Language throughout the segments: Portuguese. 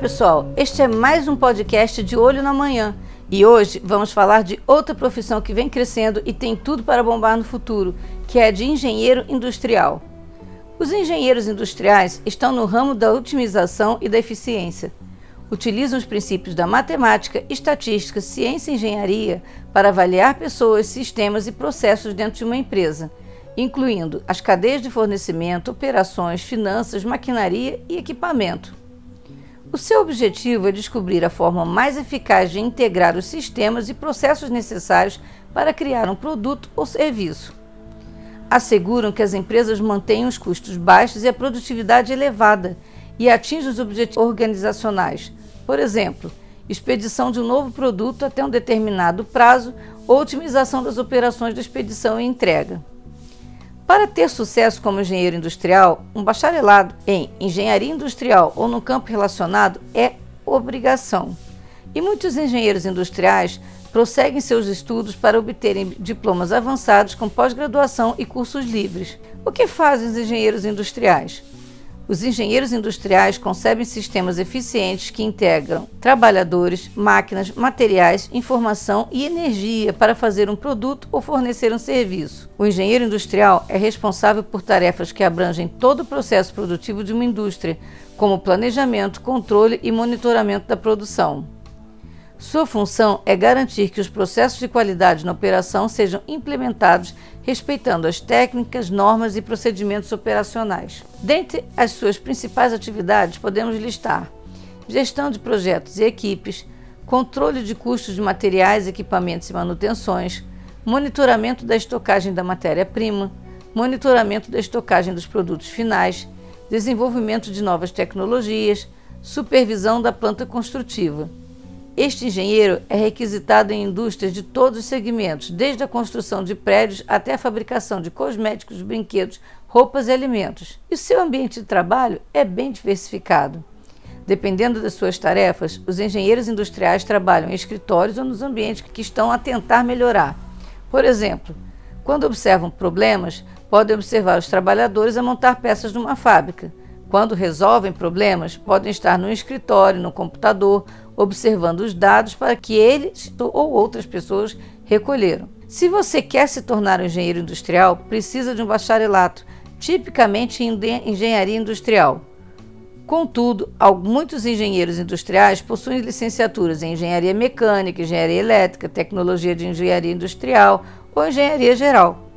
Pessoal. Este é mais um podcast de Olho na Manhã. E hoje vamos falar de outra profissão que vem crescendo e tem tudo para bombar no futuro, que é a de engenheiro industrial. Os engenheiros industriais estão no ramo da otimização e da eficiência. Utilizam os princípios da matemática, estatística, ciência e engenharia para avaliar pessoas, sistemas e processos dentro de uma empresa, incluindo as cadeias de fornecimento, operações, finanças, maquinaria e equipamento. O seu objetivo é descobrir a forma mais eficaz de integrar os sistemas e processos necessários para criar um produto ou serviço. Asseguram que as empresas mantenham os custos baixos e a produtividade elevada e atinjam os objetivos organizacionais. Por exemplo, expedição de um novo produto até um determinado prazo ou otimização das operações de expedição e entrega. Para ter sucesso como engenheiro industrial, um bacharelado em engenharia industrial ou no campo relacionado é obrigação. E muitos engenheiros industriais prosseguem seus estudos para obterem diplomas avançados com pós-graduação e cursos livres. O que fazem os engenheiros industriais? Os engenheiros industriais concebem sistemas eficientes que integram trabalhadores, máquinas, materiais, informação e energia para fazer um produto ou fornecer um serviço. O engenheiro industrial é responsável por tarefas que abrangem todo o processo produtivo de uma indústria, como planejamento, controle e monitoramento da produção. Sua função é garantir que os processos de qualidade na operação sejam implementados respeitando as técnicas, normas e procedimentos operacionais. Dentre as suas principais atividades, podemos listar gestão de projetos e equipes, controle de custos de materiais, equipamentos e manutenções, monitoramento da estocagem da matéria-prima, monitoramento da estocagem dos produtos finais, desenvolvimento de novas tecnologias, supervisão da planta construtiva. Este engenheiro é requisitado em indústrias de todos os segmentos, desde a construção de prédios até a fabricação de cosméticos, brinquedos, roupas e alimentos. E o seu ambiente de trabalho é bem diversificado. Dependendo das suas tarefas, os engenheiros industriais trabalham em escritórios ou nos ambientes que estão a tentar melhorar. Por exemplo, quando observam problemas, podem observar os trabalhadores a montar peças numa fábrica. Quando resolvem problemas, podem estar no escritório, no computador observando os dados para que eles ou outras pessoas recolheram. Se você quer se tornar um engenheiro industrial, precisa de um bacharelato, tipicamente em engenharia industrial. Contudo, muitos engenheiros industriais possuem licenciaturas em engenharia mecânica, engenharia elétrica, tecnologia de engenharia industrial ou engenharia geral.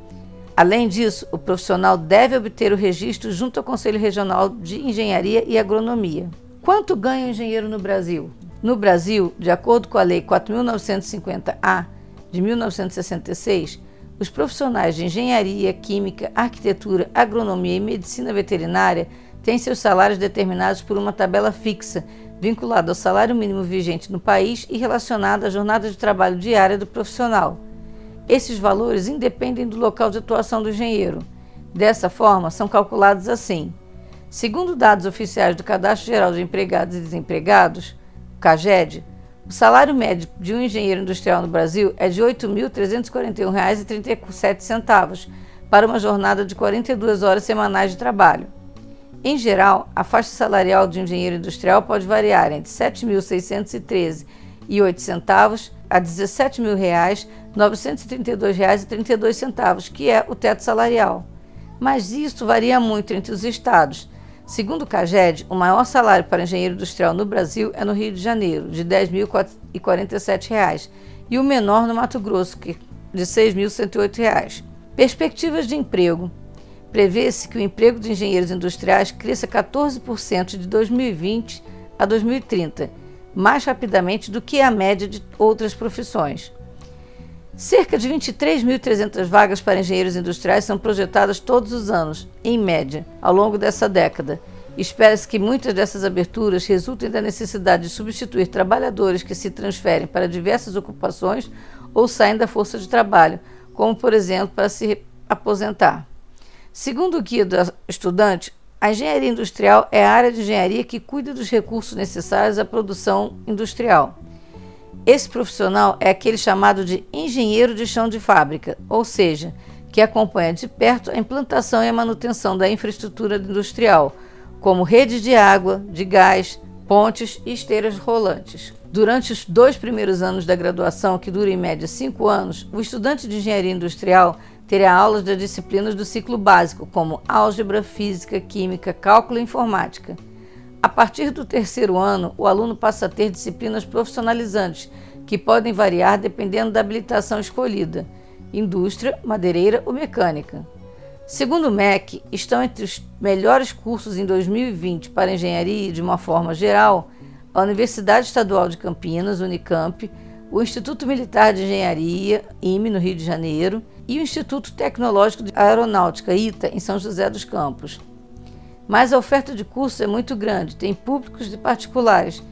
Além disso, o profissional deve obter o registro junto ao Conselho Regional de Engenharia e Agronomia. Quanto ganha o engenheiro no Brasil? No Brasil, de acordo com a Lei 4.950-A de 1966, os profissionais de engenharia, química, arquitetura, agronomia e medicina veterinária têm seus salários determinados por uma tabela fixa, vinculada ao salário mínimo vigente no país e relacionada à jornada de trabalho diária do profissional. Esses valores independem do local de atuação do engenheiro. Dessa forma, são calculados assim: segundo dados oficiais do Cadastro Geral de Empregados e Desempregados, CAGED, o salário médio de um engenheiro industrial no Brasil é de R$ 8.341,37 para uma jornada de 42 horas semanais de trabalho. Em geral, a faixa salarial de um engenheiro industrial pode variar entre R$ 7.613,08 a R$ 17.932,32, que é o teto salarial. Mas isso varia muito entre os estados, Segundo o CAGED, o maior salário para engenheiro industrial no Brasil é no Rio de Janeiro, de R$ 10.047, e o menor no Mato Grosso, de R$ 6.108. Perspectivas de emprego. Prevê-se que o emprego de engenheiros industriais cresça 14% de 2020 a 2030, mais rapidamente do que a média de outras profissões. Cerca de 23.300 vagas para engenheiros industriais são projetadas todos os anos, em média, ao longo dessa década. Espera-se que muitas dessas aberturas resultem da necessidade de substituir trabalhadores que se transferem para diversas ocupações ou saem da força de trabalho, como, por exemplo, para se aposentar. Segundo o guia do estudante, a engenharia industrial é a área de engenharia que cuida dos recursos necessários à produção industrial. Esse profissional é aquele chamado de engenheiro de chão de fábrica, ou seja, que acompanha de perto a implantação e a manutenção da infraestrutura industrial, como redes de água, de gás, pontes e esteiras rolantes. Durante os dois primeiros anos da graduação, que dura em média cinco anos, o estudante de engenharia industrial terá aulas das disciplinas do ciclo básico, como álgebra, física, química, cálculo e informática. A partir do terceiro ano, o aluno passa a ter disciplinas profissionalizantes, que podem variar dependendo da habilitação escolhida: indústria, madeireira ou mecânica. Segundo o MEC, estão entre os melhores cursos em 2020 para engenharia de uma forma geral a Universidade Estadual de Campinas, Unicamp, o Instituto Militar de Engenharia, IME, no Rio de Janeiro, e o Instituto Tecnológico de Aeronáutica, ITA, em São José dos Campos. Mas a oferta de cursos é muito grande, tem públicos e particulares,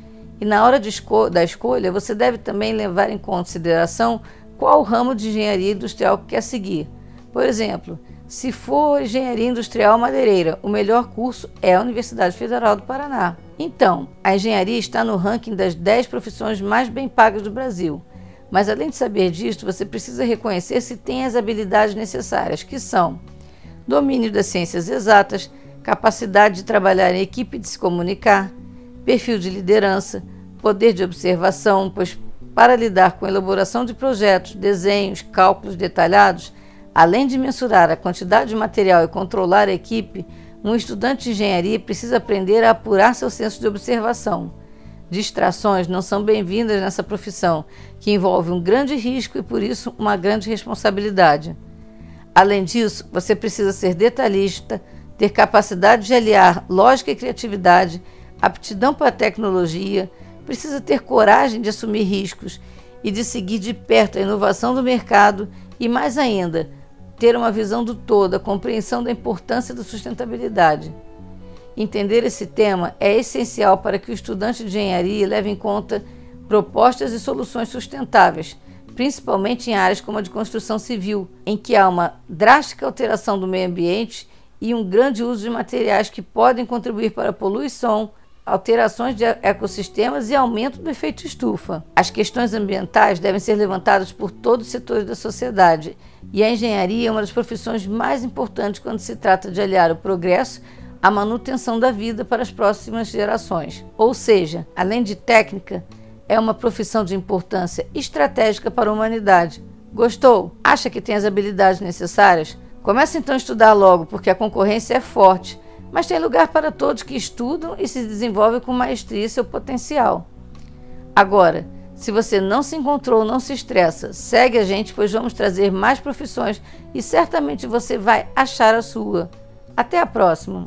e na hora esco da escolha você deve também levar em consideração qual ramo de engenharia industrial que quer seguir. Por exemplo, se for engenharia industrial madeireira, o melhor curso é a Universidade Federal do Paraná. Então, a engenharia está no ranking das 10 profissões mais bem pagas do Brasil. Mas além de saber disto, você precisa reconhecer se tem as habilidades necessárias, que são domínio das ciências exatas, capacidade de trabalhar em equipe e de se comunicar, perfil de liderança, poder de observação, pois para lidar com elaboração de projetos, desenhos, cálculos detalhados, Além de mensurar a quantidade de material e controlar a equipe, um estudante de engenharia precisa aprender a apurar seu senso de observação. Distrações não são bem-vindas nessa profissão, que envolve um grande risco e, por isso, uma grande responsabilidade. Além disso, você precisa ser detalhista, ter capacidade de aliar lógica e criatividade, aptidão para a tecnologia, precisa ter coragem de assumir riscos e de seguir de perto a inovação do mercado e, mais ainda, ter uma visão do todo, a compreensão da importância da sustentabilidade. Entender esse tema é essencial para que o estudante de engenharia leve em conta propostas e soluções sustentáveis, principalmente em áreas como a de construção civil, em que há uma drástica alteração do meio ambiente e um grande uso de materiais que podem contribuir para a poluição, alterações de ecossistemas e aumento do efeito estufa. As questões ambientais devem ser levantadas por todos os setores da sociedade, e a engenharia é uma das profissões mais importantes quando se trata de aliar o progresso à manutenção da vida para as próximas gerações. Ou seja, além de técnica, é uma profissão de importância estratégica para a humanidade. Gostou? Acha que tem as habilidades necessárias? Comece então a estudar logo, porque a concorrência é forte mas tem lugar para todos que estudam e se desenvolvem com maestria seu potencial. Agora, se você não se encontrou, não se estressa, segue a gente, pois vamos trazer mais profissões e certamente você vai achar a sua. Até a próxima!